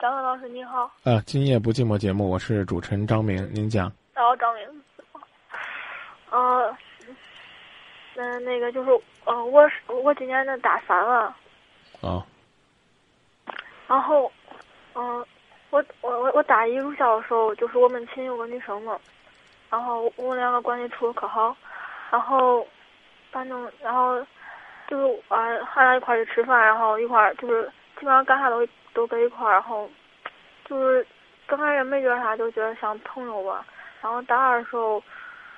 张明老师你好。啊，今夜不寂寞节目，我是主持人张明，您讲。然后张明，呃，嗯那个就是，呃，我是我今年的大三了。啊。然后，嗯，我我我我大一入校的时候，就是我们寝有个女生嘛，然后我们两个关系处的可好，然后，反正然后，就是啊，俺俩一块去吃饭，然后一块就是基本上干啥都都在一块儿，然后，就是刚开始没觉得啥，就觉得像朋友吧。然后大二的时候，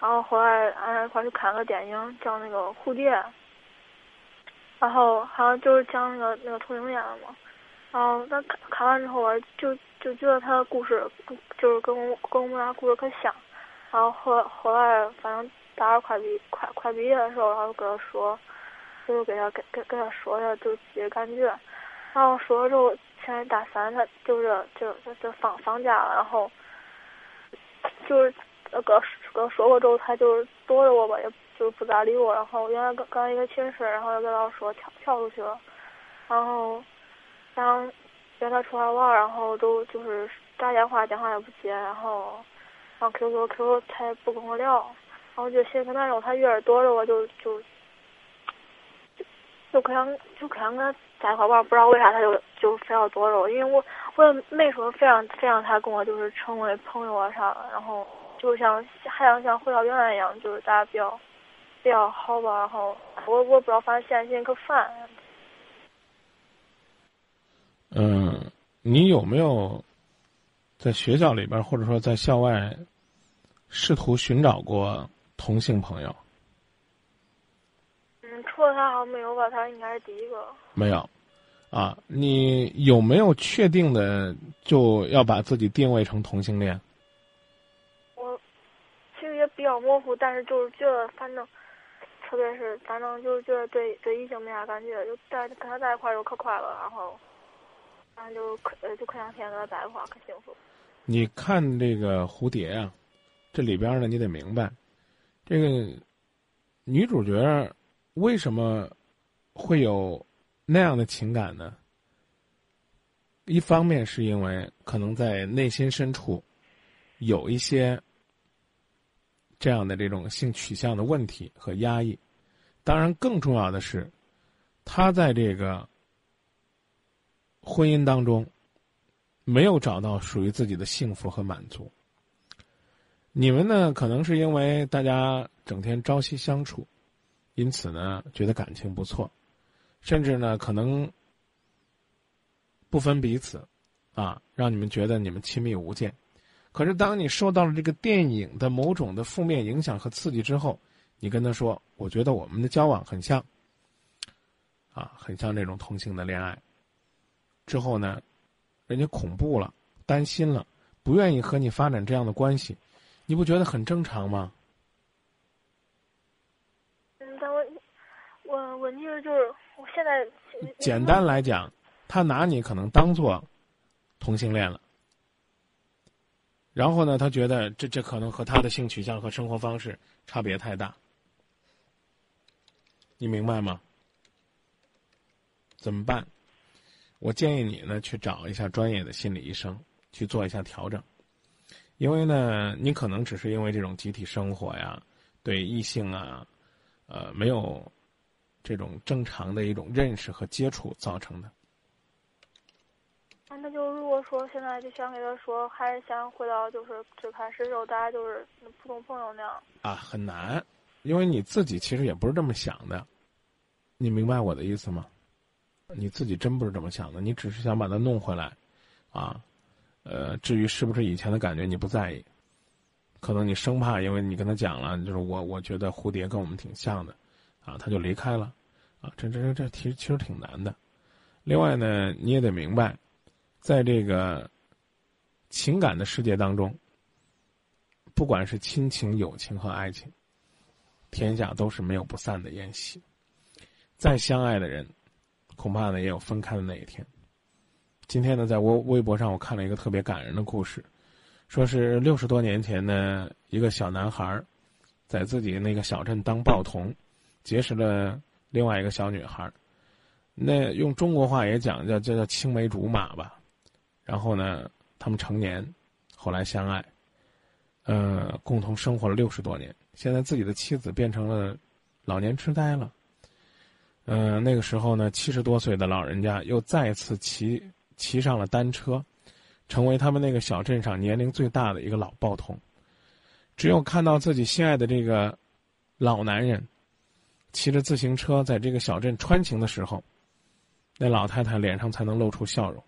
然后后来俺俩一块去看个电影，叫那个《蝴蝶》，然后好像就是讲那个那个同性恋的嘛。然后那看看完之后啊，就就觉得他的故事就是跟我跟我们俩故事可像。然后后后来反正大二快毕快快毕业的时候，然后跟他说，就是给他给给跟他说一下就自己感觉。然后说了之后，现在大三，他就是就就放放假了，然后就是跟跟说过之后，他就是躲着我吧，也就不咋理我。然后原来刚刚一个寝室，然后又跟老师说跳跳出去了，然后。想约他出来玩，然后都就是打电话，电话也不接，然后，然后 QQ，QQ 他也不跟我聊，然后我就心可难受。他越是躲着我，就就就就可想就可想跟他在一块玩，不知道为啥他就就非要躲着我，因为我我也没说非让非让他跟我就是成为朋友啊啥的，然后就像还想像回到原来一样，就是大家比较比较好吧，然后我我不知道，反正现在心里可烦。嗯，你有没有在学校里边，或者说在校外，试图寻找过同性朋友？嗯，除了他好像没有吧，他应该是第一个。没有，啊，你有没有确定的就要把自己定位成同性恋？我其实也比较模糊，但是就是觉得，反正特别是反正就是觉得对对异性没啥感觉，就在跟他在一块儿就可快乐，然后。正就可呃，就可想天跟他在一块儿，可幸福。你看这个蝴蝶啊，这里边呢，你得明白，这个女主角为什么会有那样的情感呢？一方面是因为可能在内心深处有一些这样的这种性取向的问题和压抑，当然更重要的是，他在这个。婚姻当中，没有找到属于自己的幸福和满足。你们呢？可能是因为大家整天朝夕相处，因此呢，觉得感情不错，甚至呢，可能不分彼此，啊，让你们觉得你们亲密无间。可是，当你受到了这个电影的某种的负面影响和刺激之后，你跟他说：“我觉得我们的交往很像，啊，很像这种同性的恋爱。”之后呢，人家恐怖了，担心了，不愿意和你发展这样的关系，你不觉得很正常吗？嗯，但我我问题是就是我现在简单来讲，他拿你可能当做同性恋了，然后呢，他觉得这这可能和他的性取向和生活方式差别太大，你明白吗？怎么办？我建议你呢去找一下专业的心理医生去做一下调整，因为呢，你可能只是因为这种集体生活呀，对异性啊，呃，没有这种正常的一种认识和接触造成的。那就如果说现在就想给他说，还是想回到就是最开始时候大家就是普通朋友那样啊，很难，因为你自己其实也不是这么想的，你明白我的意思吗？你自己真不是这么想的，你只是想把他弄回来，啊，呃，至于是不是以前的感觉，你不在意，可能你生怕，因为你跟他讲了，就是我我觉得蝴蝶跟我们挺像的，啊，他就离开了，啊，这这这这其实其实挺难的。另外呢，你也得明白，在这个情感的世界当中，不管是亲情、友情和爱情，天下都是没有不散的宴席，再相爱的人。恐怕呢也有分开的那一天。今天呢，在微微博上我看了一个特别感人的故事，说是六十多年前呢，一个小男孩在自己那个小镇当报童，结识了另外一个小女孩那用中国话也讲叫叫叫青梅竹马吧。然后呢，他们成年，后来相爱，呃，共同生活了六十多年。现在自己的妻子变成了老年痴呆了。嗯，那个时候呢，七十多岁的老人家又再次骑骑上了单车，成为他们那个小镇上年龄最大的一个老报童。只有看到自己心爱的这个老男人骑着自行车在这个小镇穿行的时候，那老太太脸上才能露出笑容。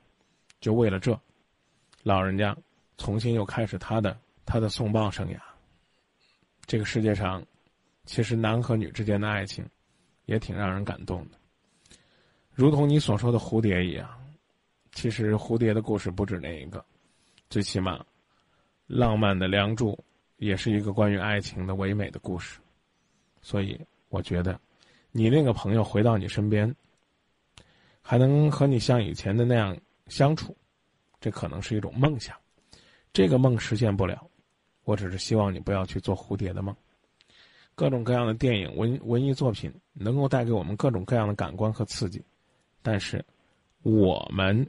就为了这，老人家重新又开始他的他的送报生涯。这个世界上，其实男和女之间的爱情。也挺让人感动的，如同你所说的蝴蝶一样，其实蝴蝶的故事不止那一个，最起码，浪漫的梁祝也是一个关于爱情的唯美的故事，所以我觉得，你那个朋友回到你身边，还能和你像以前的那样相处，这可能是一种梦想，这个梦实现不了，我只是希望你不要去做蝴蝶的梦。各种各样的电影、文文艺作品能够带给我们各种各样的感官和刺激，但是我们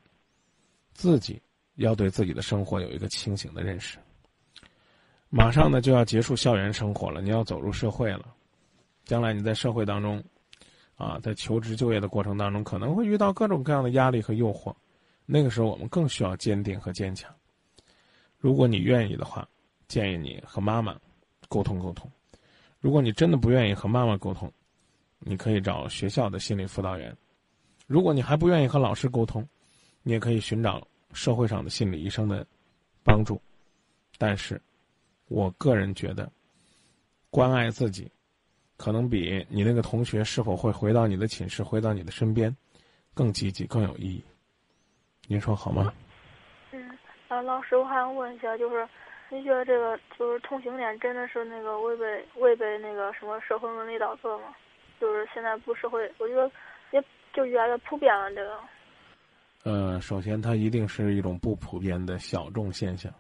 自己要对自己的生活有一个清醒的认识。马上呢就要结束校园生活了，你要走入社会了，将来你在社会当中，啊，在求职就业的过程当中，可能会遇到各种各样的压力和诱惑，那个时候我们更需要坚定和坚强。如果你愿意的话，建议你和妈妈沟通沟通。如果你真的不愿意和妈妈沟通，你可以找学校的心理辅导员；如果你还不愿意和老师沟通，你也可以寻找社会上的心理医生的帮助。但是，我个人觉得，关爱自己，可能比你那个同学是否会回到你的寝室、回到你的身边，更积极、更有意义。您说好吗？嗯，啊，老师，我还想问一下，就是。你觉得这个就是同性恋真的是那个违背违背那个什么社会伦理道德吗？就是现在不社会，我觉得也就越来越普遍了。这个，呃，首先它一定是一种不普遍的小众现象，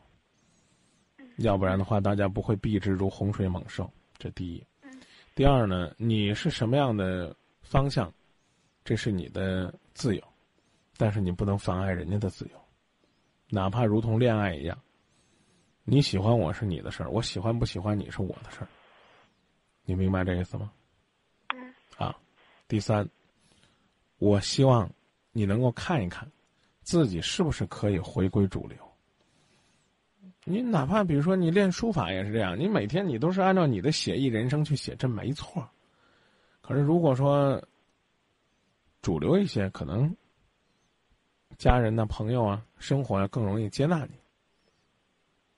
要不然的话大家不会避之如洪水猛兽。这第一。第二呢，你是什么样的方向，这是你的自由，但是你不能妨碍人家的自由，哪怕如同恋爱一样。你喜欢我是你的事儿，我喜欢不喜欢你是我的事儿。你明白这意思吗？嗯。啊，第三，我希望你能够看一看，自己是不是可以回归主流。你哪怕比如说你练书法也是这样，你每天你都是按照你的写意人生去写，这没错。可是如果说主流一些，可能家人呐、朋友啊、生活啊更容易接纳你。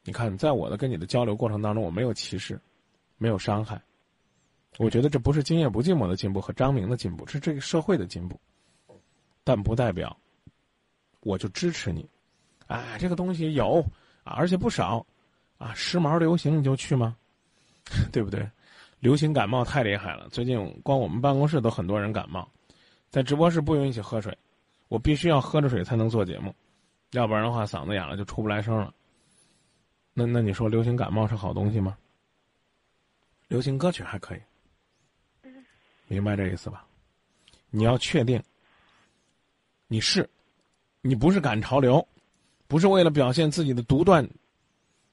你看，在我的跟你的交流过程当中，我没有歧视，没有伤害。我觉得这不是今夜不寂寞的进步和张明的进步，是这个社会的进步。但不代表我就支持你。哎，这个东西有，而且不少啊，时髦流行你就去吗？对不对？流行感冒太厉害了，最近光我们办公室都很多人感冒，在直播室不允许喝水，我必须要喝着水才能做节目，要不然的话嗓子哑了就出不来声了。那那你说流行感冒是好东西吗？流行歌曲还可以，明白这意思吧？你要确定，你是，你不是赶潮流，不是为了表现自己的独断、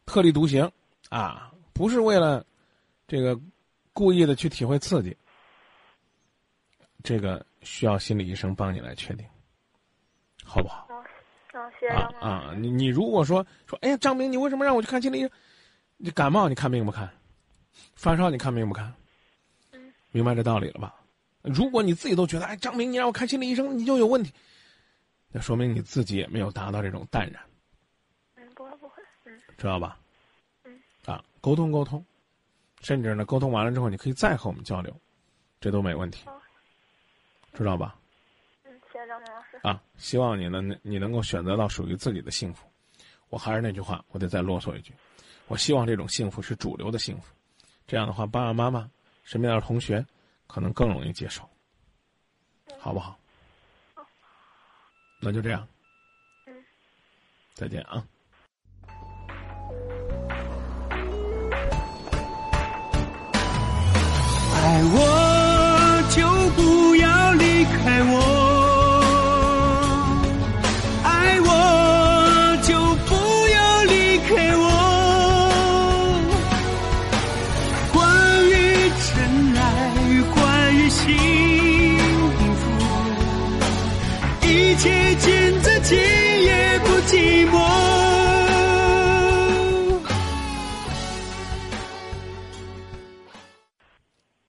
特立独行啊，不是为了这个故意的去体会刺激，这个需要心理医生帮你来确定，好不好？啊啊！你你如果说说，哎呀，张明，你为什么让我去看心理医生？你感冒你看病不看？发烧你看病不看？明白这道理了吧？如果你自己都觉得，哎，张明，你让我看心理医生，你就有问题，那说明你自己也没有达到这种淡然。嗯，不会不会，嗯，知道吧？嗯，啊，沟通沟通，甚至呢，沟通完了之后，你可以再和我们交流，这都没问题，知道吧？嗯，谢谢张明老师啊，希望你能你能够选择到属于自己的幸福。我还是那句话，我得再啰嗦一句，我希望这种幸福是主流的幸福。这样的话，爸爸妈妈、身边的同学可能更容易接受，好不好？那就这样。嗯。再见啊。爱我